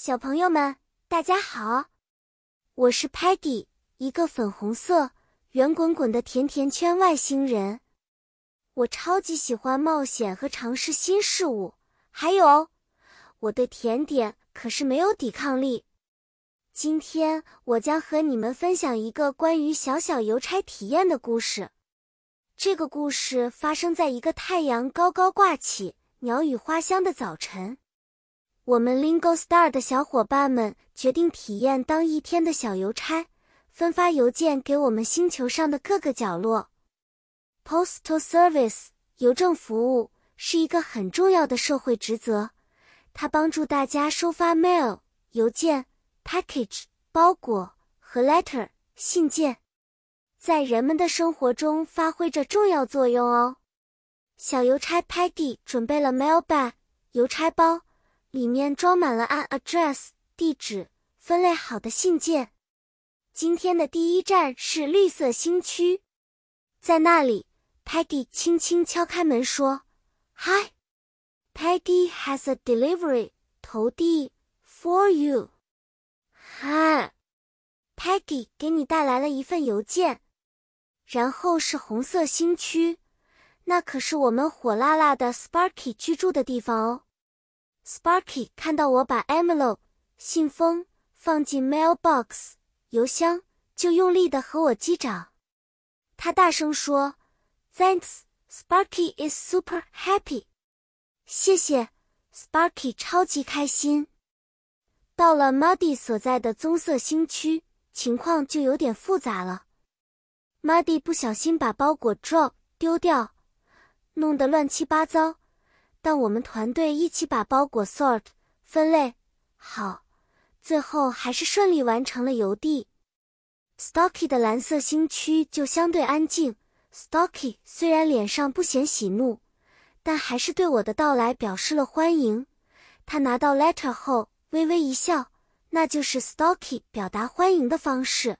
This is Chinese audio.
小朋友们，大家好，我是 Patty，一个粉红色、圆滚滚的甜甜圈外星人。我超级喜欢冒险和尝试新事物，还有，我对甜点可是没有抵抗力。今天我将和你们分享一个关于小小邮差体验的故事。这个故事发生在一个太阳高高挂起、鸟语花香的早晨。我们 Lingo Star 的小伙伴们决定体验当一天的小邮差，分发邮件给我们星球上的各个角落。Postal Service 邮政服务是一个很重要的社会职责，它帮助大家收发 mail 邮件、package 包裹和 letter 信件，在人们的生活中发挥着重要作用哦。小邮差 Peggy 准备了 mail bag 邮差包。里面装满了按 address 地址分类好的信件。今天的第一站是绿色星区，在那里，Peggy 轻轻敲开门说：“Hi，Peggy has a delivery 投递 for you。”Hi，Peggy 给你带来了一份邮件。然后是红色星区，那可是我们火辣辣的 Sparky 居住的地方哦。Sparky 看到我把 envelope 信封放进 mailbox 邮箱，就用力的和我击掌。他大声说：“Thanks, Sparky is super happy。”谢谢，Sparky 超级开心。到了 Muddy 所在的棕色星区，情况就有点复杂了。Muddy 不小心把包裹 drop 丢掉，弄得乱七八糟。但我们团队一起把包裹 sort 分类好，最后还是顺利完成了邮递。Stocky 的蓝色星区就相对安静。Stocky 虽然脸上不显喜怒，但还是对我的到来表示了欢迎。他拿到 letter 后微微一笑，那就是 Stocky 表达欢迎的方式。